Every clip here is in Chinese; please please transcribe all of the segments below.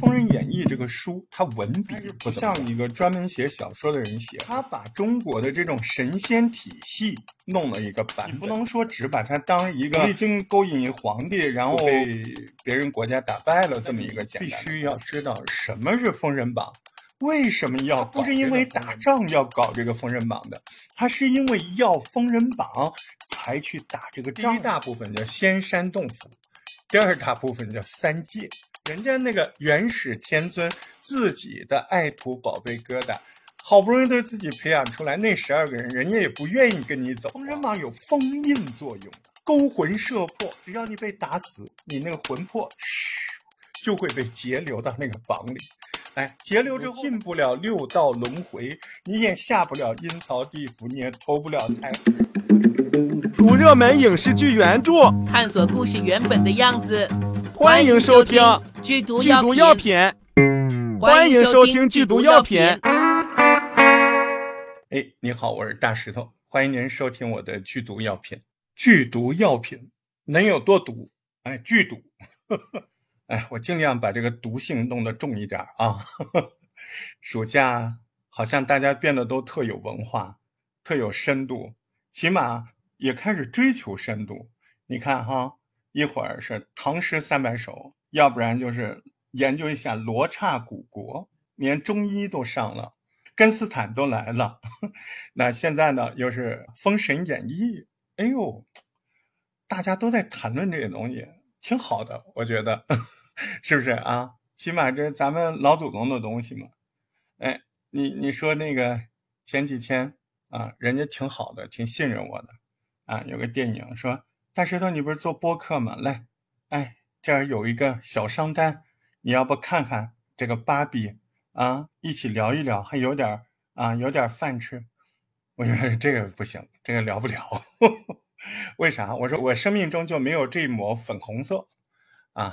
封神演义》这个书，它文笔不像一个专门写小说的人写，他把中国的这种神仙体系弄了一个版。你不能说只把它当一个历经勾引皇帝，然后被别人国家打败了这么一个简单。必须要知道什么是封神榜，为什么要不是因为打仗要搞这个封神榜的，他是因为要封神榜才去打这个仗。第一大部分叫仙山洞府，第二大部分叫三界。人家那个元始天尊自己的爱徒宝贝疙瘩，好不容易对自己培养出来，那十二个人，人家也不愿意跟你走。封神榜有封印作用，勾魂摄魄，只要你被打死，你那个魂魄嘘就会被截留到那个榜里。哎，截留之后进不了六道轮回，你也下不了阴曹地府，你也投不了胎。读热门影视剧原著，探索故事原本的样子。欢迎收听《剧毒药品》。欢迎收听《剧毒药品》。哎，你好，我是大石头，欢迎您收听我的剧毒药品。剧毒药品能有多毒？哎，剧毒。哎，我尽量把这个毒性弄得重一点啊。暑假好像大家变得都特有文化，特有深度，起码也开始追求深度。你看哈。一会儿是唐诗三百首，要不然就是研究一下罗刹古国，连中医都上了，根斯坦都来了。那现在呢，又是《封神演义》，哎呦，大家都在谈论这些东西，挺好的，我觉得，是不是啊？起码这是咱们老祖宗的东西嘛。哎，你你说那个前几天啊，人家挺好的，挺信任我的啊，有个电影说。大石头，你不是做播客吗？来，哎，这儿有一个小商单，你要不看看这个芭比啊？一起聊一聊，还有点啊，有点饭吃。我说这个不行，这个聊不了。为啥？我说我生命中就没有这一抹粉红色啊。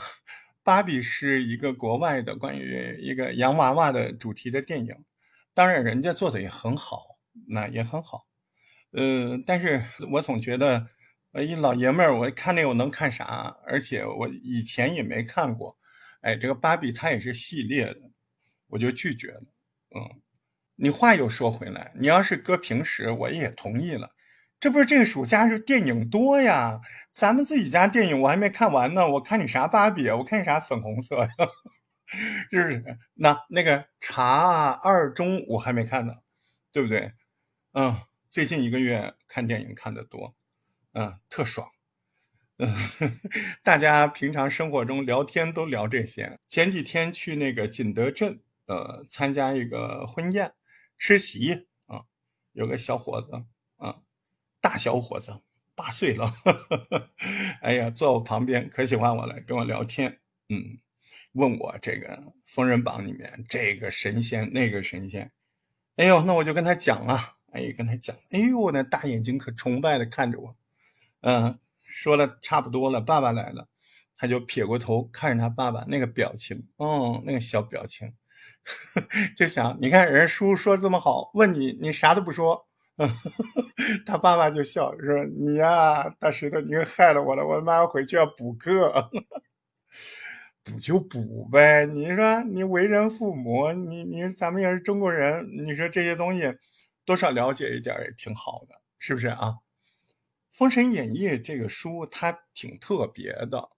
芭比是一个国外的关于一个洋娃娃的主题的电影，当然人家做的也很好，那也很好。呃，但是我总觉得。一老爷们儿，我看那我能看啥？而且我以前也没看过。哎，这个芭比它也是系列的，我就拒绝了。嗯，你话又说回来，你要是搁平时，我也同意了。这不是这个暑假是电影多呀？咱们自己家电影我还没看完呢，我看你啥芭比？我看你啥粉红色呀？是不是？那那个茶二中我还没看呢，对不对？嗯，最近一个月看电影看的多。嗯，特爽。嗯，大家平常生活中聊天都聊这些。前几天去那个景德镇，呃，参加一个婚宴，吃席啊，有个小伙子啊，大小伙子，八岁了，哎呀，坐我旁边可喜欢我了，跟我聊天，嗯，问我这个《封神榜》里面这个神仙那个神仙，哎呦，那我就跟他讲啊，哎，跟他讲，哎呦，那大眼睛可崇拜的看着我。嗯，说了差不多了，爸爸来了，他就撇过头看着他爸爸那个表情，哦，那个小表情，就想你看人叔说这么好，问你你啥都不说，他爸爸就笑说你呀，大石头，你又害了我了，我妈回去要补课，补就补呗，你说你为人父母，你你咱们也是中国人，你说这些东西多少了解一点也挺好的，是不是啊？《封神演义》这个书它挺特别的，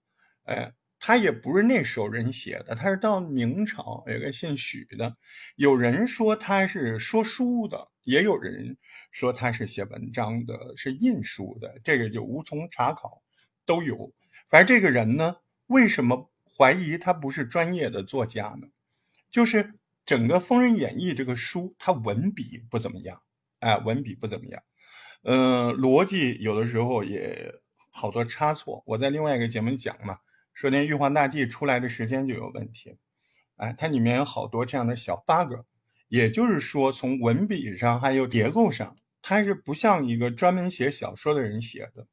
哎，它也不是那时候人写的，它是到明朝有个姓许的，有人说他是说书的，也有人说他是写文章的，是印书的，这个就无从查考，都有。反正这个人呢，为什么怀疑他不是专业的作家呢？就是整个《封神演义》这个书，他文笔不怎么样，哎，文笔不怎么样。嗯，逻辑有的时候也好多差错。我在另外一个节目讲嘛，说连玉皇大帝出来的时间就有问题，哎，它里面有好多这样的小 bug。也就是说，从文笔上还有结构上，它是不像一个专门写小说的人写的。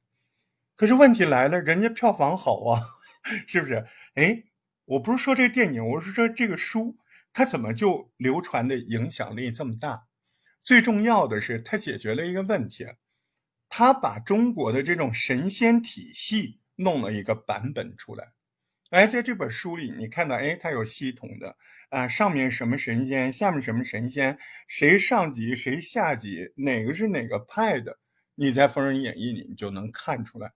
可是问题来了，人家票房好啊，是不是？哎，我不是说这个电影，我是说这个书，它怎么就流传的影响力这么大？最重要的是，他解决了一个问题，他把中国的这种神仙体系弄了一个版本出来。哎，在这本书里，你看到，哎，它有系统的啊，上面什么神仙，下面什么神仙，谁上级谁下级，哪个是哪个派的，你在《封神演义》里你就能看出来。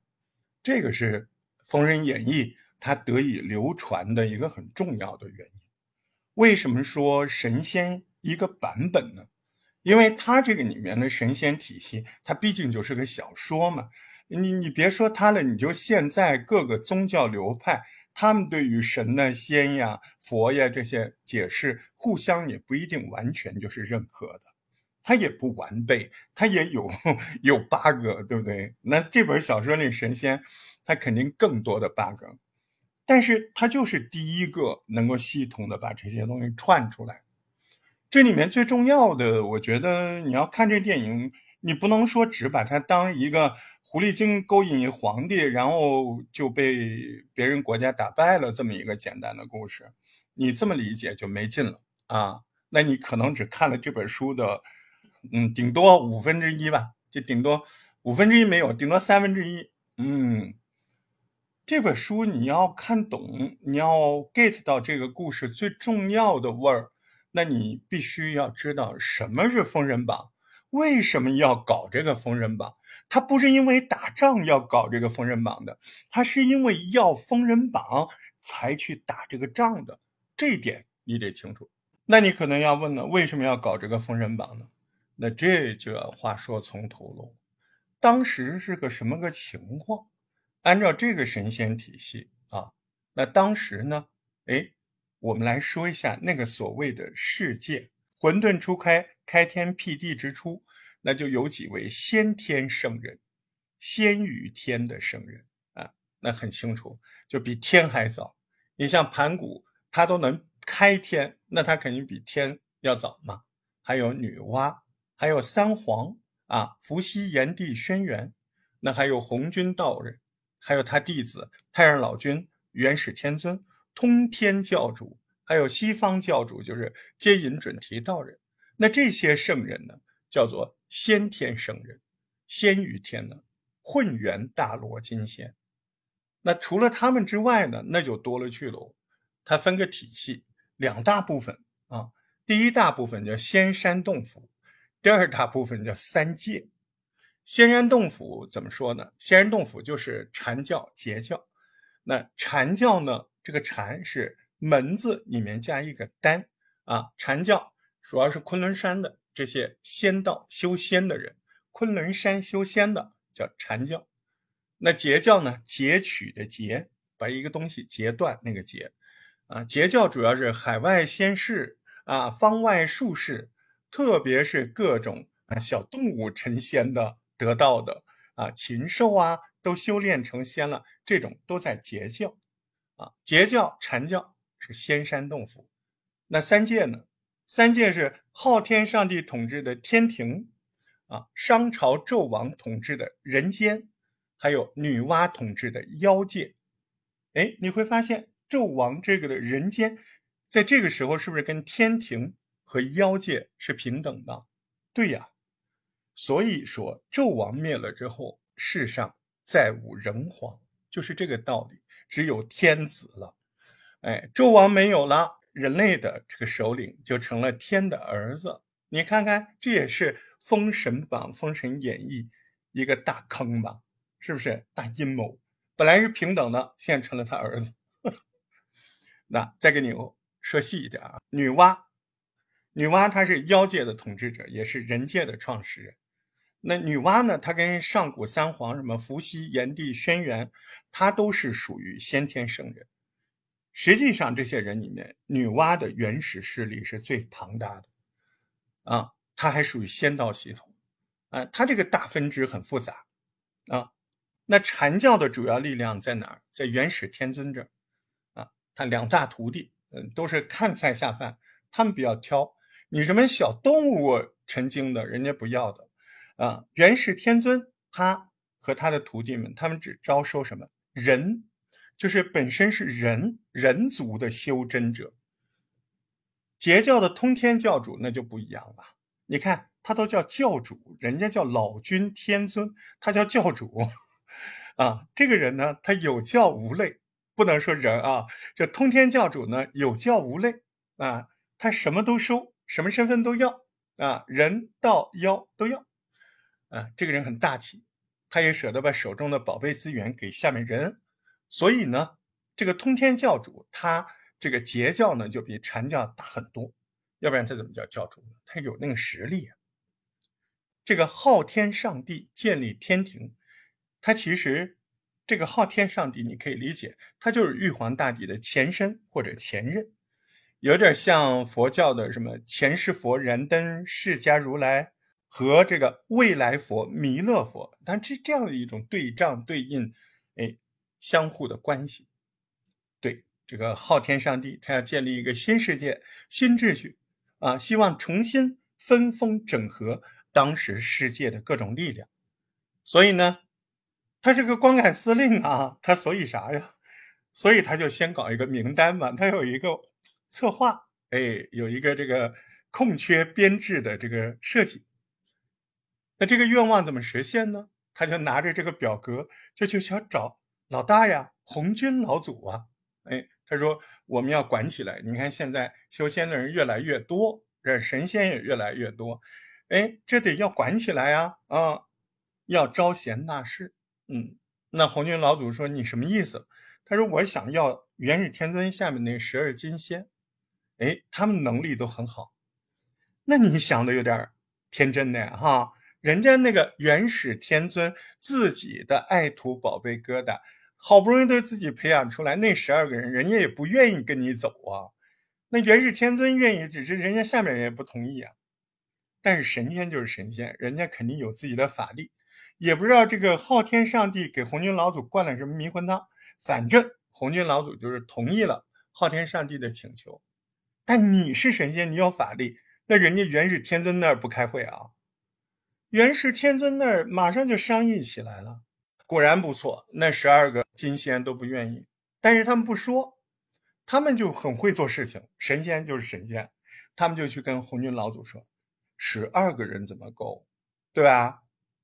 这个是《封神演义》它得以流传的一个很重要的原因。为什么说神仙一个版本呢？因为它这个里面的神仙体系，它毕竟就是个小说嘛。你你别说它了，你就现在各个宗教流派。他们对于神呐、仙呀、佛呀这些解释，互相也不一定完全就是认可的，它也不完备，它也有有 bug，对不对？那这本小说里神仙，它肯定更多的 bug，但是它就是第一个能够系统的把这些东西串出来。这里面最重要的，我觉得你要看这电影，你不能说只把它当一个。狐狸精勾引皇帝，然后就被别人国家打败了，这么一个简单的故事，你这么理解就没劲了啊！那你可能只看了这本书的，嗯，顶多五分之一吧，就顶多五分之一没有，顶多三分之一。嗯，这本书你要看懂，你要 get 到这个故事最重要的味儿，那你必须要知道什么是封神榜。为什么要搞这个封神榜？他不是因为打仗要搞这个封神榜的，他是因为要封神榜才去打这个仗的。这一点你得清楚。那你可能要问了，为什么要搞这个封神榜呢？那这就要话说从头喽。当时是个什么个情况？按照这个神仙体系啊，那当时呢？哎，我们来说一下那个所谓的世界。混沌初开，开天辟地之初，那就有几位先天圣人，先于天的圣人啊，那很清楚，就比天还早。你像盘古，他都能开天，那他肯定比天要早嘛。还有女娲，还有三皇啊，伏羲、炎帝、轩辕，那还有红军道人，还有他弟子太上老君、元始天尊、通天教主。还有西方教主，就是接引准提道人。那这些圣人呢，叫做先天圣人，先于天呢，混元大罗金仙。那除了他们之外呢，那就多了去了。它分个体系，两大部分啊。第一大部分叫仙山洞府，第二大部分叫三界。仙山洞府怎么说呢？仙山洞府就是禅教、截教。那禅教呢，这个禅是。门字里面加一个丹啊，禅教主要是昆仑山的这些仙道修仙的人，昆仑山修仙的叫禅教。那截教呢？截取的截，把一个东西截断那个截啊。截教主要是海外仙士啊，方外术士，特别是各种啊小动物成仙的得道的啊，禽兽啊都修炼成仙了，这种都在截教啊。截教、禅教。是仙山洞府，那三界呢？三界是昊天上帝统治的天庭，啊，商朝纣王统治的人间，还有女娲统治的妖界。哎，你会发现纣王这个的人间，在这个时候是不是跟天庭和妖界是平等的？对呀，所以说纣王灭了之后，世上再无人皇，就是这个道理，只有天子了。哎，纣王没有了，人类的这个首领就成了天的儿子。你看看，这也是《封神榜》《封神演义》一个大坑吧？是不是大阴谋？本来是平等的，现在成了他儿子。那再给你说细一点啊，女娲，女娲她是妖界的统治者，也是人界的创始人。那女娲呢？她跟上古三皇什么伏羲、炎帝、轩辕，她都是属于先天圣人。实际上，这些人里面，女娲的原始势力是最庞大的，啊，她还属于仙道系统，啊，她这个大分支很复杂，啊，那禅教的主要力量在哪儿？在元始天尊这儿，啊，他两大徒弟，嗯，都是看菜下饭，他们比较挑，你什么小动物成精的，人家不要的，啊，元始天尊他和他的徒弟们，他们只招收什么人。就是本身是人人族的修真者，截教的通天教主那就不一样了。你看他都叫教主，人家叫老君天尊，他叫教主啊。这个人呢，他有教无类不能说人啊，这通天教主呢有教无类啊，他什么都收，什么身份都要啊，人道妖都要啊，这个人很大气，他也舍得把手中的宝贝资源给下面人，所以呢，这个通天教主他这个截教呢就比禅教大很多，要不然他怎么叫教主呢？他有那个实力啊。这个昊天上帝建立天庭，他其实。这个昊天上帝，你可以理解，他就是玉皇大帝的前身或者前任，有点像佛教的什么前世佛燃灯释迦如来和这个未来佛弥勒佛，但这这样的一种对仗对应，哎，相互的关系。对这个昊天上帝，他要建立一个新世界、新秩序啊，希望重新分封整合当时世界的各种力量，所以呢。他这个光杆司令啊，他所以啥呀？所以他就先搞一个名单嘛，他有一个策划，哎，有一个这个空缺编制的这个设计。那这个愿望怎么实现呢？他就拿着这个表格，就去想找老大呀，红军老祖啊，哎，他说我们要管起来。你看现在修仙的人越来越多，这神仙也越来越多，哎，这得要管起来呀，啊，要招贤纳士。嗯，那红军老祖说你什么意思？他说我想要元始天尊下面那十二金仙，哎，他们能力都很好。那你想的有点天真呢，哈，人家那个元始天尊自己的爱徒宝贝疙瘩，好不容易都自己培养出来那十二个人，人家也不愿意跟你走啊。那元始天尊愿意，只是人家下面人也不同意啊。但是神仙就是神仙，人家肯定有自己的法力。也不知道这个昊天上帝给红军老祖灌了什么迷魂汤，反正红军老祖就是同意了昊天上帝的请求。但你是神仙，你有法力，那人家元始天尊那儿不开会啊？元始天尊那儿马上就商议起来了。果然不错，那十二个金仙都不愿意，但是他们不说，他们就很会做事情。神仙就是神仙，他们就去跟红军老祖说：“十二个人怎么够？对吧？”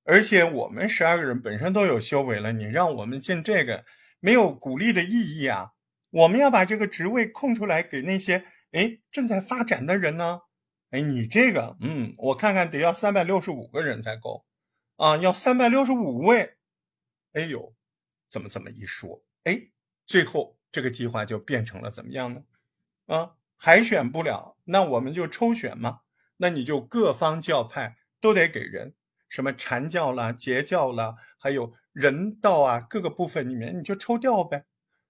而且我们十二个人本身都有修为了，你让我们进这个没有鼓励的意义啊！我们要把这个职位空出来给那些哎正在发展的人呢。哎，你这个嗯，我看看得要三百六十五个人才够啊，要三百六十五位。哎呦，怎么怎么一说？哎，最后这个计划就变成了怎么样呢？啊，海选不了，那我们就抽选嘛。那你就各方教派都得给人。什么禅教啦、截教啦，还有人道啊，各个部分里面你就抽调呗，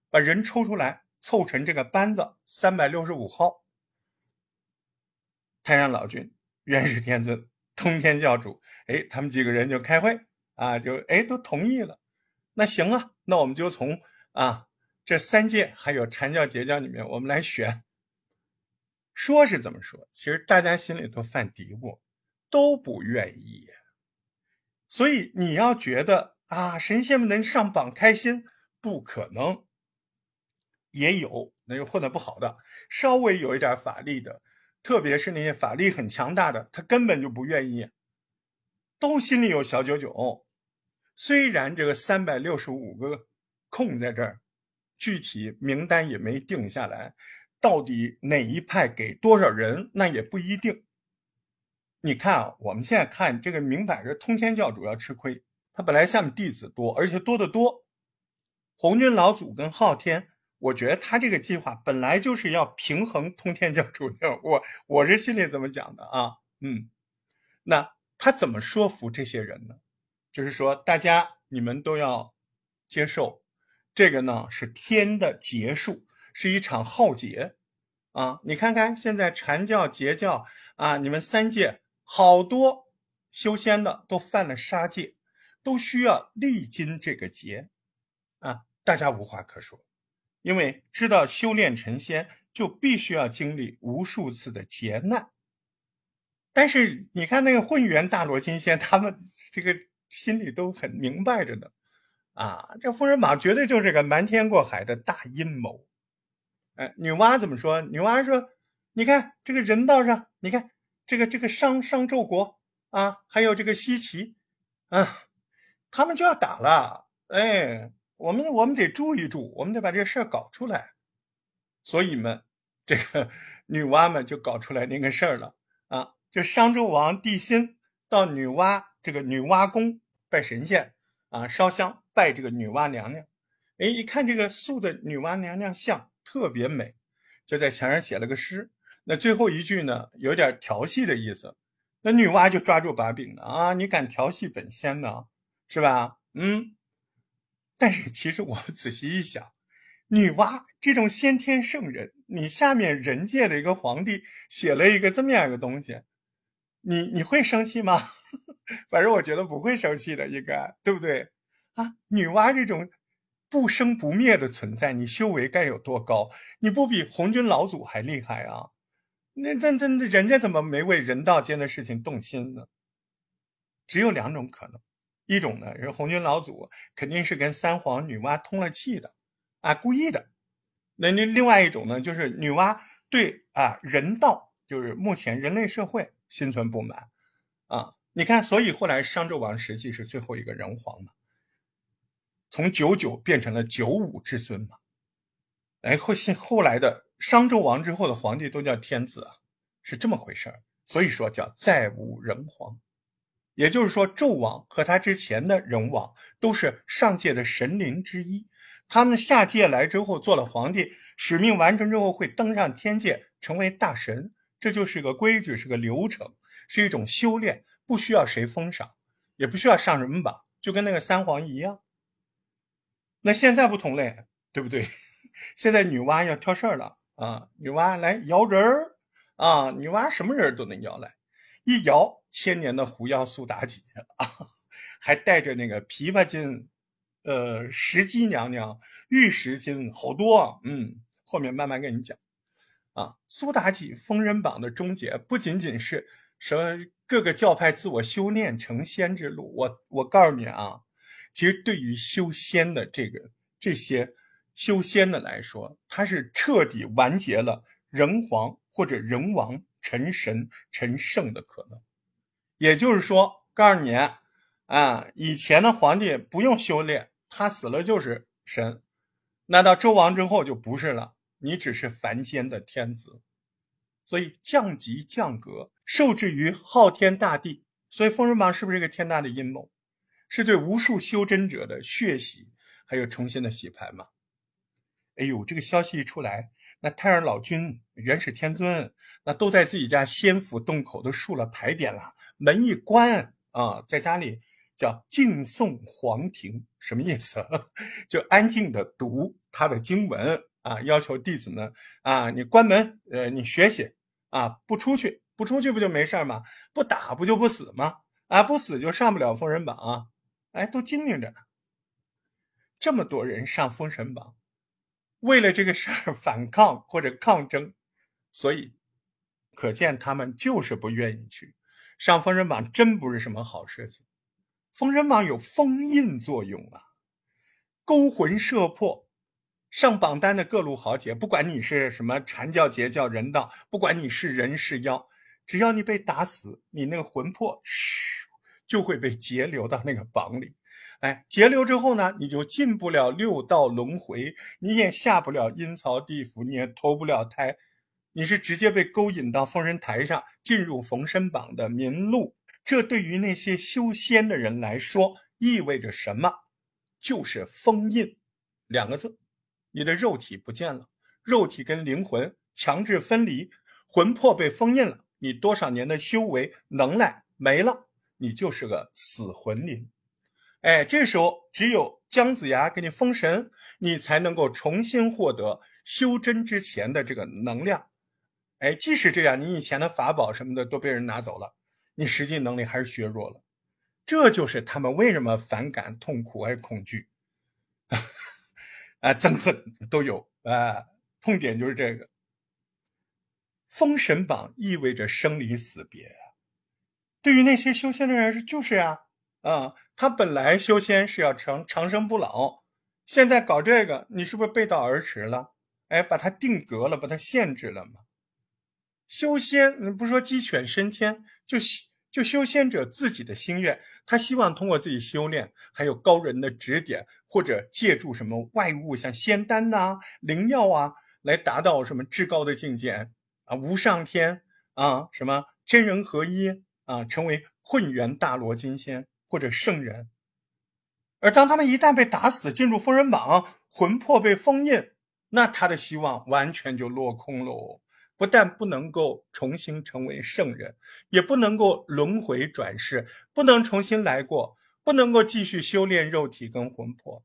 把人抽出来，凑成这个班子三百六十五号。太上老君、元始天尊、通天教主，哎，他们几个人就开会啊，就哎都同意了。那行啊，那我们就从啊这三界还有禅教、截教里面，我们来选。说是这么说，其实大家心里都犯嘀咕，都不愿意。所以你要觉得啊，神仙们能上榜开心，不可能。也有那就混得不好的，稍微有一点法力的，特别是那些法力很强大的，他根本就不愿意，都心里有小九九。虽然这个三百六十五个空在这儿，具体名单也没定下来，到底哪一派给多少人，那也不一定。你看啊，我们现在看这个，明摆着通天教主要吃亏。他本来下面弟子多，而且多得多。红军老祖跟昊天，我觉得他这个计划本来就是要平衡通天教主的。我我是心里这么讲的啊，嗯。那他怎么说服这些人呢？就是说，大家你们都要接受这个呢，是天的劫数，是一场浩劫啊！你看看现在禅教、截教啊，你们三界。好多修仙的都犯了杀戒，都需要历经这个劫啊！大家无话可说，因为知道修炼成仙就必须要经历无数次的劫难。但是你看那个混元大罗金仙，他们这个心里都很明白着呢。啊，这封神榜绝对就是个瞒天过海的大阴谋。哎，女娲怎么说？女娲说：“你看这个人道上，你看。”这个这个商商纣国啊，还有这个西岐啊，他们就要打了。哎，我们我们得住一住，我们得把这事儿搞出来。所以们，这个 女娲们就搞出来那个事儿了啊！就商纣王帝辛到女娲这个女娲宫拜神仙啊，烧香拜这个女娲娘娘。哎，一看这个塑的女娲娘娘像特别美，就在墙上写了个诗。那最后一句呢，有点调戏的意思。那女娲就抓住把柄了啊！你敢调戏本仙呢，是吧？嗯。但是其实我们仔细一想。女娲这种先天圣人，你下面人界的一个皇帝写了一个这么样一个东西，你你会生气吗？反正我觉得不会生气的，应该对不对？啊，女娲这种不生不灭的存在，你修为该有多高？你不比红军老祖还厉害啊？那那那人家怎么没为人道间的事情动心呢？只有两种可能，一种呢是红军老祖肯定是跟三皇女娲通了气的。啊，故意的。那那另外一种呢，就是女娲对啊人道，就是目前人类社会心存不满啊。你看，所以后来商纣王实际是最后一个人皇嘛，从九九变成了九五至尊嘛。哎，后现后来的商纣王之后的皇帝都叫天子，是这么回事。所以说叫再无人皇，也就是说纣王和他之前的人王都是上界的神灵之一。他们下界来之后做了皇帝，使命完成之后会登上天界成为大神，这就是个规矩，是个流程，是一种修炼，不需要谁封赏，也不需要上什么榜，就跟那个三皇一样。那现在不同嘞，对不对？现在女娲要挑事儿了啊！女娲来摇人儿啊！女娲什么人都能摇来，一摇千年的狐妖苏妲己啊，还带着那个琵琶精。呃，石矶娘娘、玉石精好多，嗯，后面慢慢跟你讲。啊，苏妲己封神榜的终结不仅仅是什么各个教派自我修炼成仙之路，我我告诉你啊，其实对于修仙的这个这些修仙的来说，它是彻底完结了人皇或者人王成神成圣的可能。也就是说，告诉你啊，以前的皇帝不用修炼。他死了就是神，那到周王之后就不是了，你只是凡间的天子，所以降级降格，受制于昊天大帝。所以封神榜是不是一个天大的阴谋？是对无数修真者的血洗，还有重新的洗牌吗？哎呦，这个消息一出来，那太上老君、元始天尊，那都在自己家仙府洞口都竖了牌匾了，门一关啊，在家里。叫敬诵皇庭，什么意思？就安静的读他的经文啊，要求弟子呢啊，你关门，呃，你学习啊，不出去，不出去不就没事吗？不打不就不死吗？啊，不死就上不了封神榜啊！哎，都精明着呢。这么多人上封神榜，为了这个事儿反抗或者抗争，所以可见他们就是不愿意去上封神榜，真不是什么好事情。封神榜有封印作用啊，勾魂摄魄，上榜单的各路豪杰，不管你是什么禅教、截教、人道，不管你是人是妖，只要你被打死，你那个魂魄嘘就会被截留到那个榜里。哎，截流之后呢，你就进不了六道轮回，你也下不了阴曹地府，你也投不了胎，你是直接被勾引到封神台上，进入封神榜的名录。这对于那些修仙的人来说意味着什么？就是封印两个字，你的肉体不见了，肉体跟灵魂强制分离，魂魄被封印了，你多少年的修为能耐没了，你就是个死魂灵。哎，这时候只有姜子牙给你封神，你才能够重新获得修真之前的这个能量。哎，即使这样，你以前的法宝什么的都被人拿走了。你实际能力还是削弱了，这就是他们为什么反感、痛苦还恐惧，啊，憎恨都有啊。痛点就是这个。封神榜意味着生离死别，对于那些修仙的人是就是啊，啊，他本来修仙是要长长生不老，现在搞这个，你是不是背道而驰了？哎，把它定格了，把它限制了嘛？修仙，你不说鸡犬升天，就就修仙者自己的心愿，他希望通过自己修炼，还有高人的指点，或者借助什么外物，像仙丹呐、灵药啊，来达到什么至高的境界啊，无上天啊，什么天人合一啊，成为混元大罗金仙或者圣人。而当他们一旦被打死，进入封神榜，魂魄被封印，那他的希望完全就落空喽。不但不能够重新成为圣人，也不能够轮回转世，不能重新来过，不能够继续修炼肉体跟魂魄。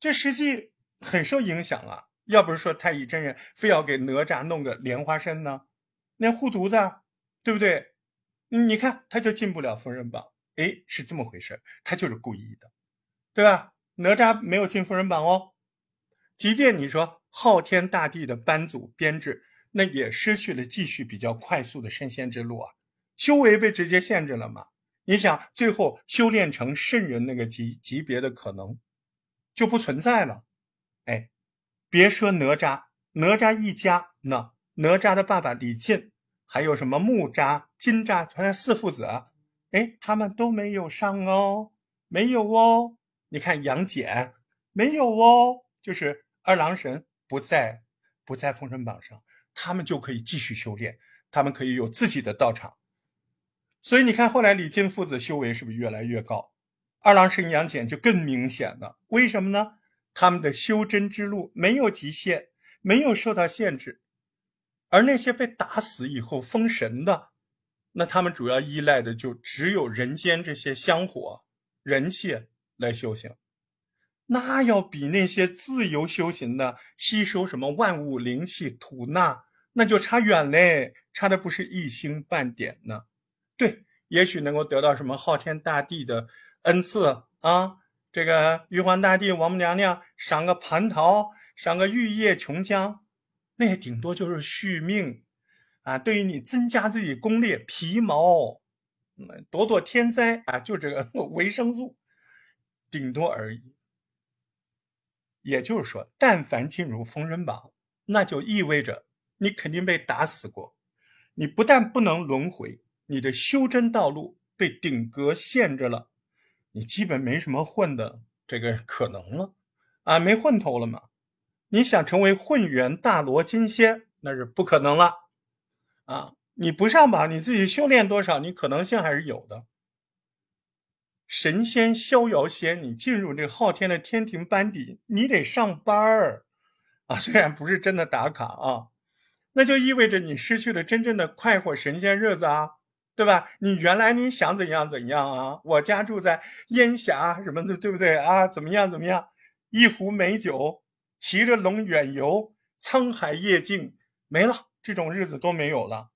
这实际很受影响啊！要不是说太乙真人非要给哪吒弄个莲花身呢，那护犊子，对不对？你看他就进不了封神榜。哎，是这么回事，他就是故意的，对吧？哪吒没有进封神榜哦。即便你说昊天大帝的班组编制，那也失去了继续比较快速的升仙之路啊，修为被直接限制了嘛。你想，最后修炼成圣人那个级级别的可能就不存在了。哎，别说哪吒，哪吒一家，那哪吒的爸爸李靖，还有什么木吒、金吒，他四父子。哎，他们都没有上哦，没有哦。你看杨戬没有哦，就是二郎神不在，不在封神榜上，他们就可以继续修炼，他们可以有自己的道场。所以你看，后来李靖父子修为是不是越来越高？二郎神杨戬就更明显了。为什么呢？他们的修真之路没有极限，没有受到限制，而那些被打死以后封神的。那他们主要依赖的就只有人间这些香火、人气来修行，那要比那些自由修行的吸收什么万物灵气吐纳，那就差远嘞，差的不是一星半点呢。对，也许能够得到什么昊天大帝的恩赐啊，这个玉皇大帝、王母娘娘赏个蟠桃，赏个玉液琼浆，那也顶多就是续命。啊，对于你增加自己功力、皮毛，躲躲天灾啊，就这个 维生素，顶多而已。也就是说，但凡进入封神榜，那就意味着你肯定被打死过，你不但不能轮回，你的修真道路被顶格限制了，你基本没什么混的这个可能了啊，没混头了嘛。你想成为混元大罗金仙，那是不可能了。啊，你不上榜，你自己修炼多少，你可能性还是有的。神仙逍遥仙，你进入这昊天的天庭班底，你得上班儿啊，虽然不是真的打卡啊，那就意味着你失去了真正的快活神仙日子啊，对吧？你原来你想怎样怎样啊？我家住在烟霞什么的，对不对啊？怎么样怎么样？一壶美酒，骑着龙远游，沧海夜静，没了。这种日子都没有了，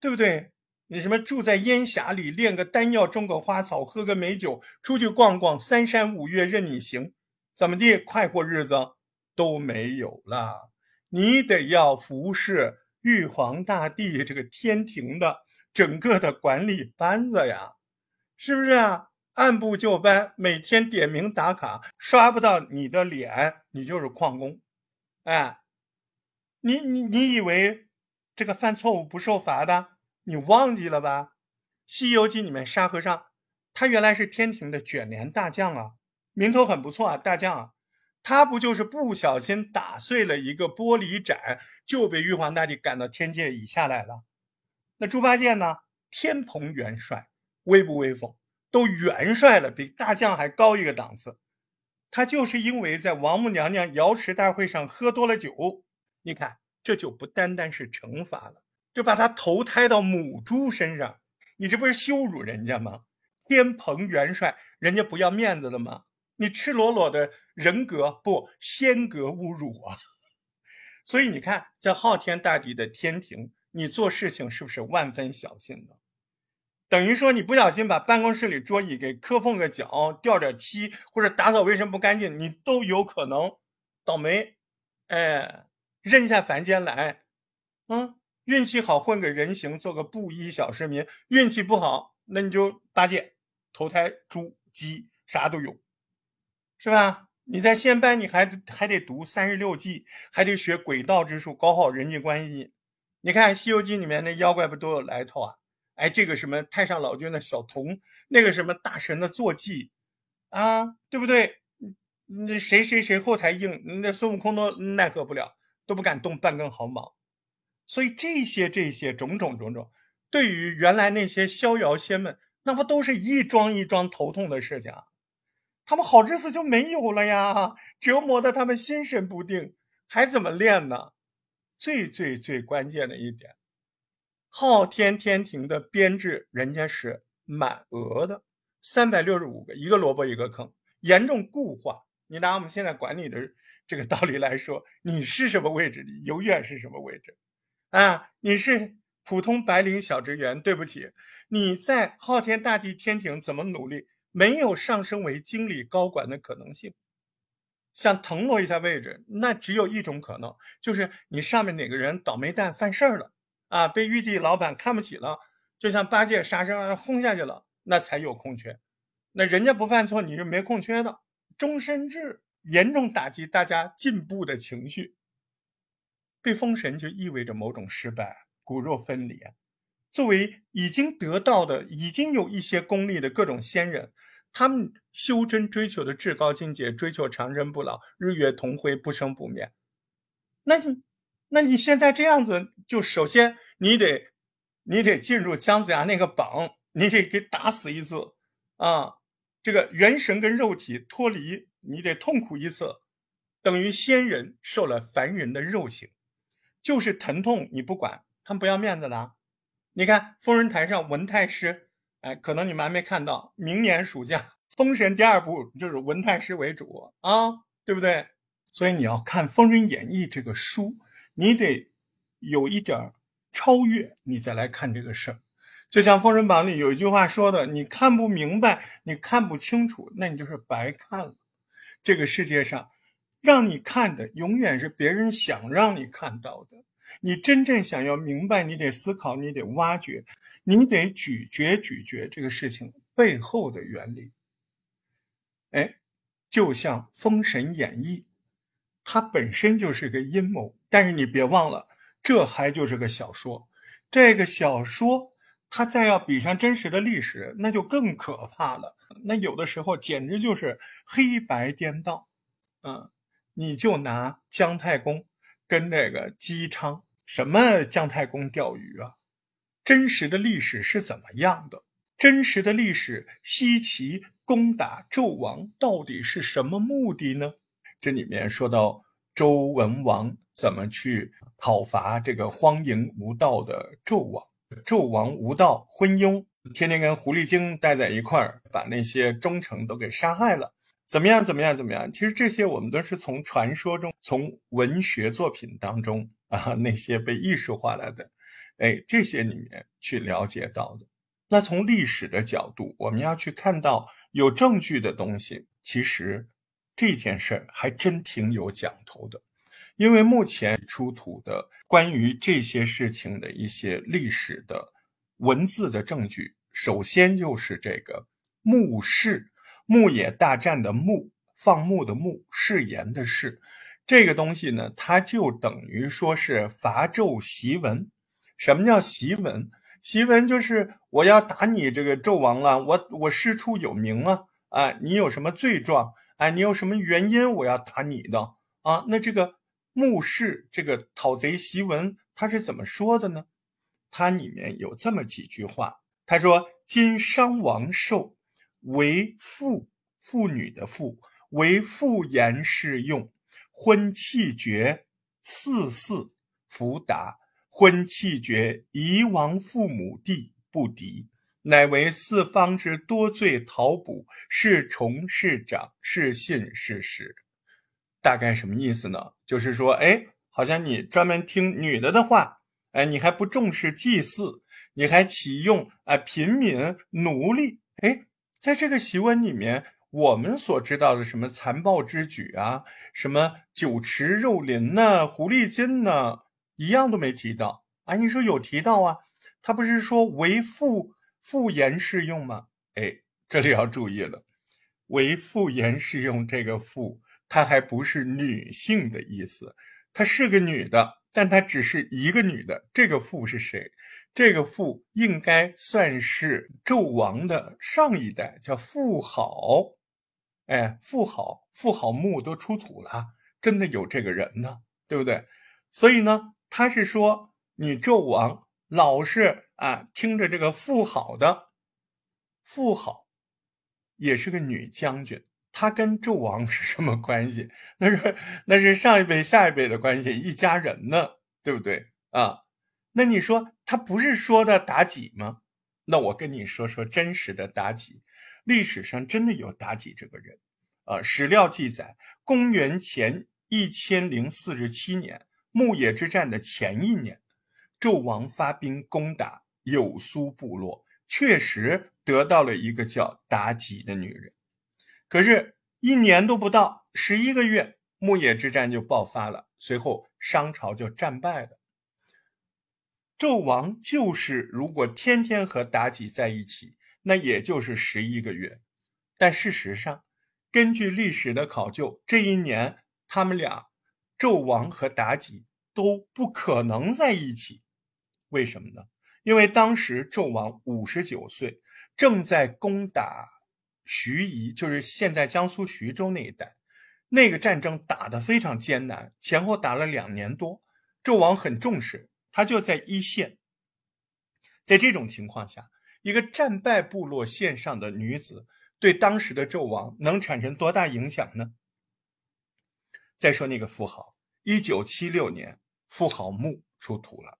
对不对？你什么住在烟霞里炼个丹药，种个花草，喝个美酒，出去逛逛，三山五岳任你行，怎么地快活日子都没有了。你得要服侍玉皇大帝这个天庭的整个的管理班子呀，是不是啊？按部就班，每天点名打卡，刷不到你的脸，你就是旷工，哎。你你你以为这个犯错误不受罚的？你忘记了吧？《西游记》里面沙和尚，他原来是天庭的卷帘大将啊，名头很不错啊，大将啊。他不就是不小心打碎了一个玻璃盏，就被玉皇大帝赶到天界以下来了？那猪八戒呢？天蓬元帅，威不威风？都元帅了，比大将还高一个档次。他就是因为在王母娘娘瑶池大会上喝多了酒。你看，这就不单单是惩罚了，就把他投胎到母猪身上，你这不是羞辱人家吗？天蓬元帅，人家不要面子了吗？你赤裸裸的人格不仙格侮辱啊！所以你看，在昊天大帝的天庭，你做事情是不是万分小心的？等于说，你不小心把办公室里桌椅给磕碰个脚，掉点漆，或者打扫卫生不干净，你都有可能倒霉。哎。认下凡间来，嗯，运气好混个人形，做个布衣小市民；运气不好，那你就八戒投胎猪鸡啥都有，是吧？你在仙班，你还还得读三十六计，还得学鬼道之术，搞好人际关系。你看《西游记》里面那妖怪不都有来头啊？哎，这个什么太上老君的小童，那个什么大神的坐骑，啊，对不对？那谁谁谁后台硬，那孙悟空都奈何不了，都不敢动半根毫毛。所以这些这些种种种种，对于原来那些逍遥仙们，那不都是一桩一桩头痛的事情啊？他们好日子就没有了呀，折磨的他们心神不定，还怎么练呢？最最最关键的一点，昊天天庭的编制，人家是满额的，三百六十五个，一个萝卜一个坑，严重固化。你拿我们现在管理的这个道理来说，你是什么位置，你永远是什么位置。啊，你是普通白领小职员，对不起，你在昊天大帝天庭怎么努力，没有上升为经理高管的可能性。想腾挪一下位置，那只有一种可能，就是你上面哪个人倒霉蛋犯事儿了啊，被玉帝老板看不起了，就像八戒杀生轰下去了，那才有空缺。那人家不犯错，你是没空缺的。终身制严重打击大家进步的情绪。被封神就意味着某种失败，骨肉分离。作为已经得到的、已经有一些功力的各种仙人，他们修真追求的至高境界，追求长生不老、日月同辉、不生不灭。那你，那你现在这样子，就首先你得，你得进入姜子牙那个榜，你得给打死一次啊！这个元神跟肉体脱离，你得痛苦一次，等于仙人受了凡人的肉刑。就是疼痛，你不管，他们不要面子的。你看封神台上文太师，哎，可能你们还没看到，明年暑假封神第二部就是文太师为主啊，对不对？所以你要看《封神演义》这个书，你得有一点超越，你再来看这个事儿。就像《封神榜》里有一句话说的：“你看不明白，你看不清楚，那你就是白看了。”这个世界上。让你看的永远是别人想让你看到的，你真正想要明白，你得思考，你得挖掘，你得咀嚼咀嚼这个事情背后的原理。哎，就像《封神演义》，它本身就是个阴谋，但是你别忘了，这还就是个小说。这个小说，他再要比上真实的历史，那就更可怕了。那有的时候简直就是黑白颠倒，嗯。你就拿姜太公跟这个姬昌，什么姜太公钓鱼啊？真实的历史是怎么样的？真实的历史，西岐攻打纣王到底是什么目的呢？这里面说到周文王怎么去讨伐这个荒淫无道的纣王，纣王无道昏庸，天天跟狐狸精待在一块儿，把那些忠臣都给杀害了。怎么样？怎么样？怎么样？其实这些我们都是从传说中、从文学作品当中啊，那些被艺术化了的，哎，这些里面去了解到的。那从历史的角度，我们要去看到有证据的东西，其实这件事儿还真挺有讲头的。因为目前出土的关于这些事情的一些历史的文字的证据，首先就是这个墓室。牧野大战的牧，放牧的牧，誓言的誓，这个东西呢，它就等于说是伐纣檄文。什么叫檄文？檄文就是我要打你这个纣王了，我我师出有名啊，啊，你有什么罪状？哎，你有什么原因我要打你的啊？那这个牧氏这个讨贼檄文，他是怎么说的呢？它里面有这么几句话，他说：“今商王寿。”为妇妇女的妇，为妇言适用，婚气绝，四四福达，婚气绝，遗亡父母弟不敌，乃为四方之多罪逃补，是崇是长是信是实。大概什么意思呢？就是说，哎，好像你专门听女的的话，哎，你还不重视祭祀，你还启用啊平民奴隶，哎。在这个檄文里面，我们所知道的什么残暴之举啊，什么酒池肉林呐，狐狸精呐，一样都没提到啊。你说有提到啊？他不是说为妇妇言适用吗？哎，这里要注意了，为妇言适用这个妇，她还不是女性的意思，她是个女的，但她只是一个女的。这个妇是谁？这个妇应该算是纣王的上一代，叫妇好。哎，妇好，妇好墓都出土了，真的有这个人呢，对不对？所以呢，他是说你纣王老是啊听着这个妇好的，妇好也是个女将军。他跟纣王是什么关系？那是那是上一辈下一辈的关系，一家人呢，对不对啊？那你说他不是说的妲己吗？那我跟你说说真实的妲己，历史上真的有妲己这个人啊。史料记载，公元前一千零四十七年，牧野之战的前一年，纣王发兵攻打有苏部落，确实得到了一个叫妲己的女人。可是，一年都不到，十一个月，牧野之战就爆发了。随后，商朝就战败了。纣王就是如果天天和妲己在一起，那也就是十一个月。但事实上，根据历史的考究，这一年他们俩，纣王和妲己都不可能在一起。为什么呢？因为当时纣王五十九岁，正在攻打。徐夷就是现在江苏徐州那一带，那个战争打得非常艰难，前后打了两年多。纣王很重视，他就在一线。在这种情况下，一个战败部落线上的女子，对当时的纣王能产生多大影响呢？再说那个妇好，一九七六年妇好墓出土了，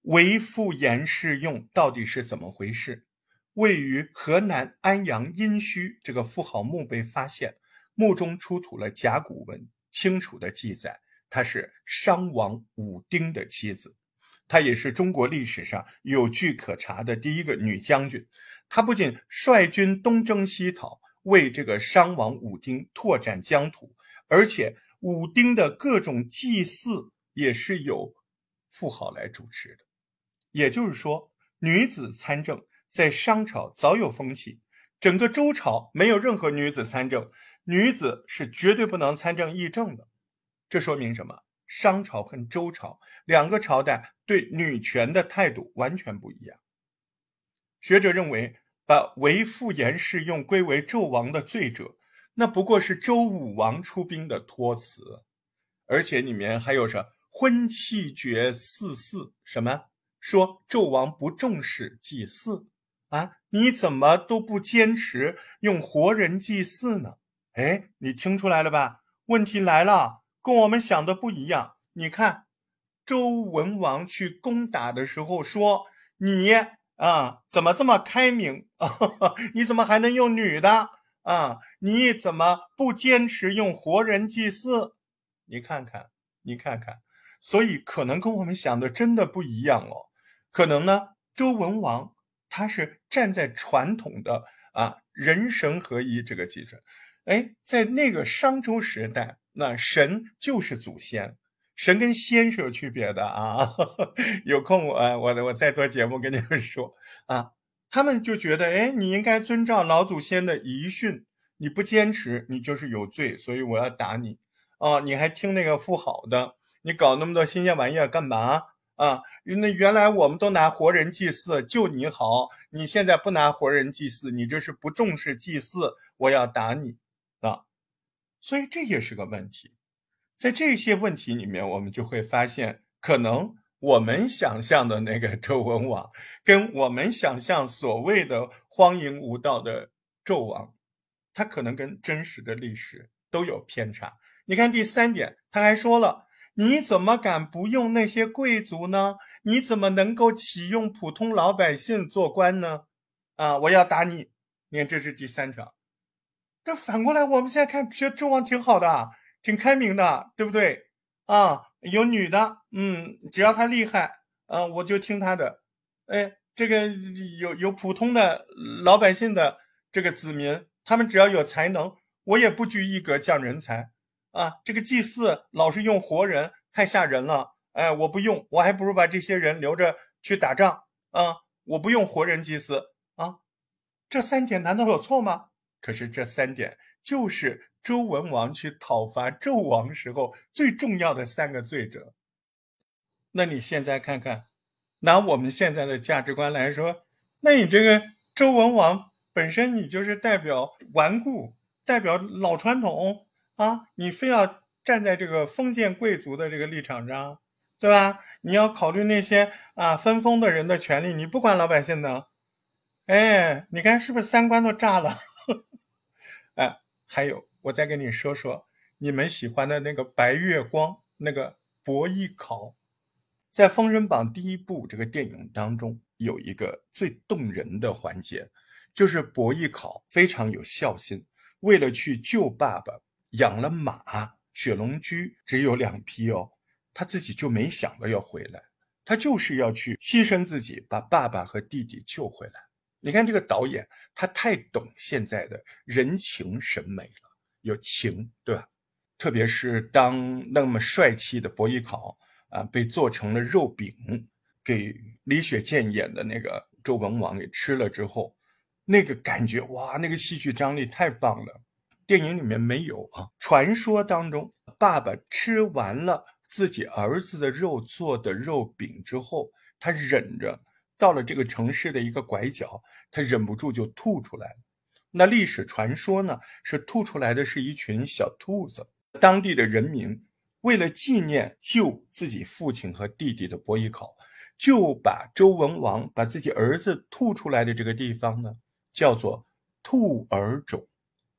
为妇颜氏用到底是怎么回事？位于河南安阳殷墟这个妇好墓被发现，墓中出土了甲骨文，清楚的记载她是商王武丁的妻子，她也是中国历史上有据可查的第一个女将军。她不仅率军东征西讨，为这个商王武丁拓展疆土，而且武丁的各种祭祀也是由妇好来主持的。也就是说，女子参政。在商朝早有风气，整个周朝没有任何女子参政，女子是绝对不能参政议政的。这说明什么？商朝跟周朝两个朝代对女权的态度完全不一样。学者认为，把为妇言氏用归为纣王的罪者，那不过是周武王出兵的托词，而且里面还有着婚契绝祀祀什么？说纣王不重视祭祀。啊，你怎么都不坚持用活人祭祀呢？哎，你听出来了吧？问题来了，跟我们想的不一样。你看，周文王去攻打的时候说：“你啊，怎么这么开明？你怎么还能用女的啊？你怎么不坚持用活人祭祀？你看看，你看看，所以可能跟我们想的真的不一样哦。可能呢，周文王。”他是站在传统的啊人神合一这个基准，哎，在那个商周时代，那神就是祖先，神跟仙是有区别的啊。有空我我我再做节目跟你们说啊，他们就觉得哎，你应该遵照老祖先的遗训，你不坚持，你就是有罪，所以我要打你啊！你还听那个富好的，你搞那么多新鲜玩意儿干嘛？啊，那原来我们都拿活人祭祀，就你好，你现在不拿活人祭祀，你这是不重视祭祀，我要打你啊！所以这也是个问题。在这些问题里面，我们就会发现，可能我们想象的那个 周文王，跟我们想象所谓的荒淫无道的纣王，他可能跟真实的历史都有偏差。你看第三点，他还说了。你怎么敢不用那些贵族呢？你怎么能够启用普通老百姓做官呢？啊！我要打你！你看，这是第三条。这反过来，我们现在看，觉得纣王挺好的，挺开明的，对不对？啊，有女的，嗯，只要她厉害，啊，我就听她的。哎，这个有有普通的老百姓的这个子民，他们只要有才能，我也不拘一格降人才。啊，这个祭祀老是用活人，太吓人了。哎，我不用，我还不如把这些人留着去打仗啊！我不用活人祭祀啊！这三点难道有错吗？可是这三点就是周文王去讨伐纣王时候最重要的三个罪责。那你现在看看，拿我们现在的价值观来说，那你这个周文王本身你就是代表顽固，代表老传统啊，你非要站在这个封建贵族的这个立场上，对吧？你要考虑那些啊分封的人的权利，你不管老百姓的，哎，你看是不是三观都炸了？哎，还有，我再跟你说说你们喜欢的那个白月光，那个伯邑考。在《封神榜》第一部这个电影当中，有一个最动人的环节，就是伯邑考非常有孝心，为了去救爸爸，养了马，雪龙驹只有两匹哦，他自己就没想到要回来，他就是要去牺牲自己，把爸爸和弟弟救回来。你看这个导演，他太懂现在的人情审美了，有情，对吧？特别是当那么帅气的伯邑考。啊，被做成了肉饼，给李雪健演的那个周文王给吃了之后，那个感觉哇，那个戏剧张力太棒了。电影里面没有啊，传说当中，爸爸吃完了自己儿子的肉做的肉饼之后，他忍着到了这个城市的一个拐角，他忍不住就吐出来了。那历史传说呢，是吐出来的是一群小兔子，当地的人民。为了纪念救自己父亲和弟弟的伯邑考，就把周文王把自己儿子吐出来的这个地方呢，叫做兔儿冢，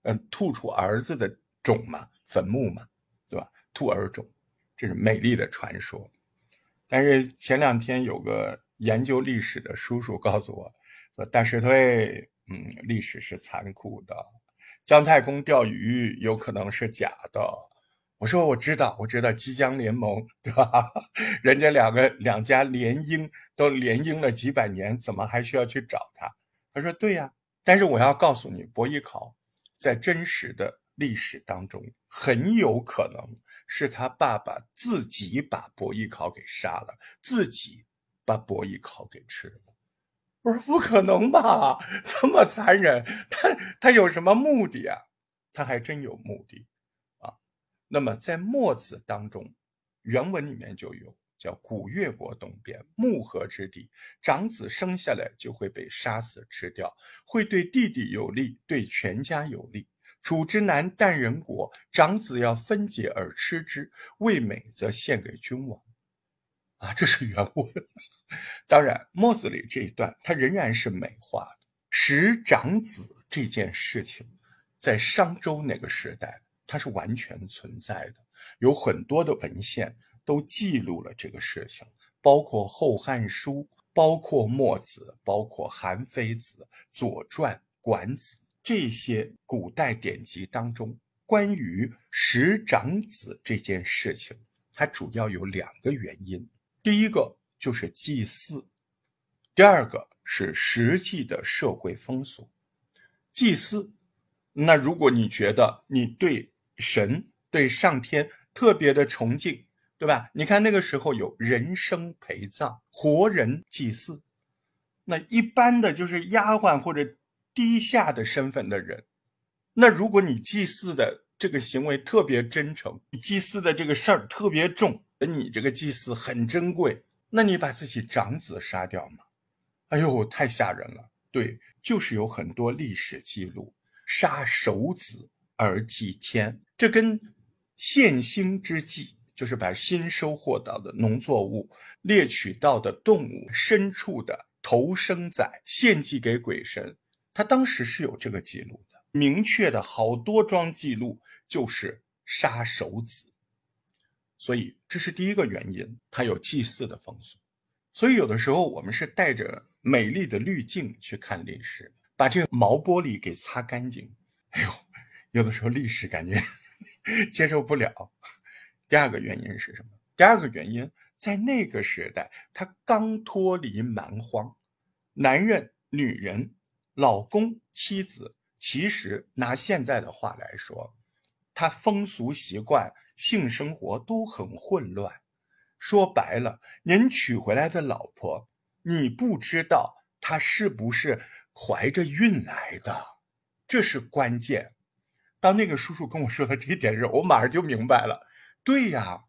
嗯，吐出儿子的冢嘛，坟墓嘛，对吧？兔儿冢，这是美丽的传说。但是前两天有个研究历史的叔叔告诉我，说大石推，嗯，历史是残酷的，姜太公钓鱼有可能是假的。我说我知道，我知道即将联盟，对吧？人家两个两家联姻都联姻了几百年，怎么还需要去找他？他说对呀，但是我要告诉你，伯邑考在真实的历史当中，很有可能是他爸爸自己把伯邑考给杀了，自己把伯邑考给吃了。我说不可能吧，这么残忍，他他有什么目的啊？他还真有目的啊。那么在墨子当中，原文里面就有叫“古越国东边木河之地，长子生下来就会被杀死吃掉，会对弟弟有利，对全家有利。楚之南淡人国，长子要分解而吃之，味美则献给君王。”啊，这是原文。当然，墨子里这一段它仍然是美化的。食长子这件事情，在商周那个时代。它是完全存在的，有很多的文献都记录了这个事情，包括《后汉书》，包括墨子，包括韩非子、《左传》、《管子》这些古代典籍当中，关于食长子这件事情，它主要有两个原因：第一个就是祭祀，第二个是实际的社会风俗。祭祀，那如果你觉得你对神对上天特别的崇敬，对吧？你看那个时候有人生陪葬、活人祭祀，那一般的就是丫鬟或者低下的身份的人。那如果你祭祀的这个行为特别真诚，祭祀的这个事儿特别重，你这个祭祀很珍贵，那你把自己长子杀掉吗？哎呦，太吓人了！对，就是有很多历史记录杀首子。而祭天，这跟献星之祭，就是把新收获到的农作物、猎取到的动物、牲畜的头生仔献祭给鬼神。他当时是有这个记录的，明确的好多桩记录就是杀首子。所以这是第一个原因，他有祭祀的风俗。所以有的时候我们是带着美丽的滤镜去看历史，把这个毛玻璃给擦干净。哎呦！有的时候历史感觉 接受不了。第二个原因是什么？第二个原因在那个时代，他刚脱离蛮荒，男人、女人、老公、妻子，其实拿现在的话来说，他风俗习惯、性生活都很混乱。说白了，您娶回来的老婆，你不知道她是不是怀着孕来的，这是关键。当那个叔叔跟我说的这一点时，我马上就明白了。对呀，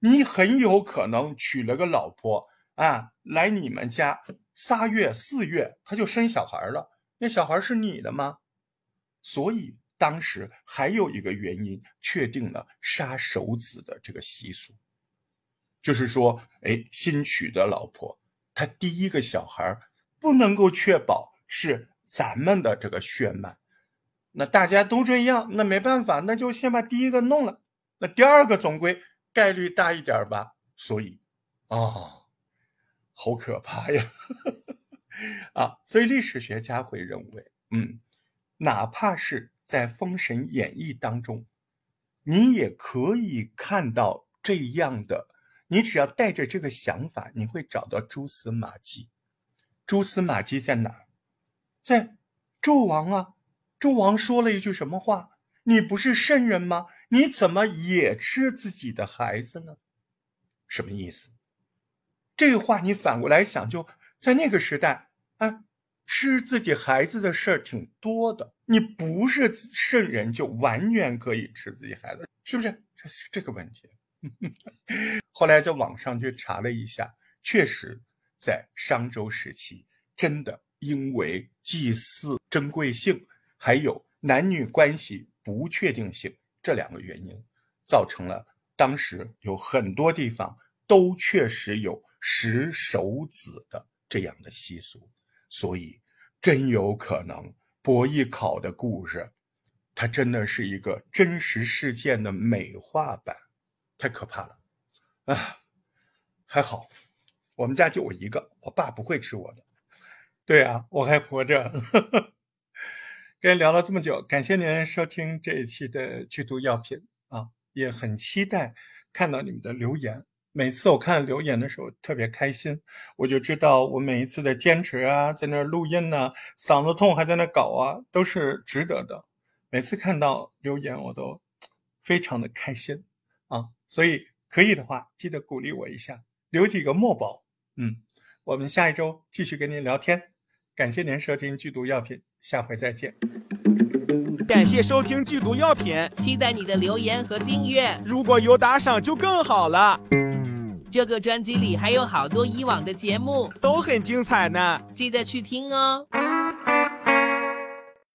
你很有可能娶了个老婆，啊来你们家仨月四月他就生小孩了，那小孩是你的吗？所以当时还有一个原因，确定了杀手子的这个习俗，就是说，哎，新娶的老婆，她第一个小孩不能够确保是咱们的这个血脉，那大家都这样，那没办法，那就先把第一个弄了，那第二个总归概率大一点吧。所以，啊，好可怕呀！啊，所以历史学家会认为，嗯，哪怕是在《封神演义》当中，你也可以看到这样的。你只要带着这个想法，你会找到蛛丝马迹。蛛丝马迹在哪？在纣王啊！纣王说了一句什么话？你不是圣人吗？你怎么也吃自己的孩子呢？什么意思？这话你反过来想，就在那个时代，啊，吃自己孩子的事儿挺多的。你不是圣人，就完全可以吃自己孩子，是不是？这是这个问题。后来在网上去查了一下，确实在商周时期，真的因为祭祀珍贵性，还有男女关系不确定性这两个原因，造成了当时有很多地方都确实有食手子的这样的习俗，所以真有可能伯邑考的故事，它真的是一个真实事件的美化版。太可怕了，啊，还好，我们家就我一个，我爸不会吃我的。对啊，我还活着。跟您聊了这么久，感谢您收听这一期的剧毒药品啊，也很期待看到你们的留言。每次我看留言的时候特别开心，我就知道我每一次的坚持啊，在那录音呢，嗓子痛还在那搞啊，都是值得的。每次看到留言，我都非常的开心啊。所以可以的话，记得鼓励我一下，留几个墨宝。嗯，我们下一周继续跟您聊天。感谢您收听剧毒药品，下回再见。感谢收听剧毒药品，期待你的留言和订阅。如果有打赏就更好了。这个专辑里还有好多以往的节目，都很精彩呢，记得去听哦。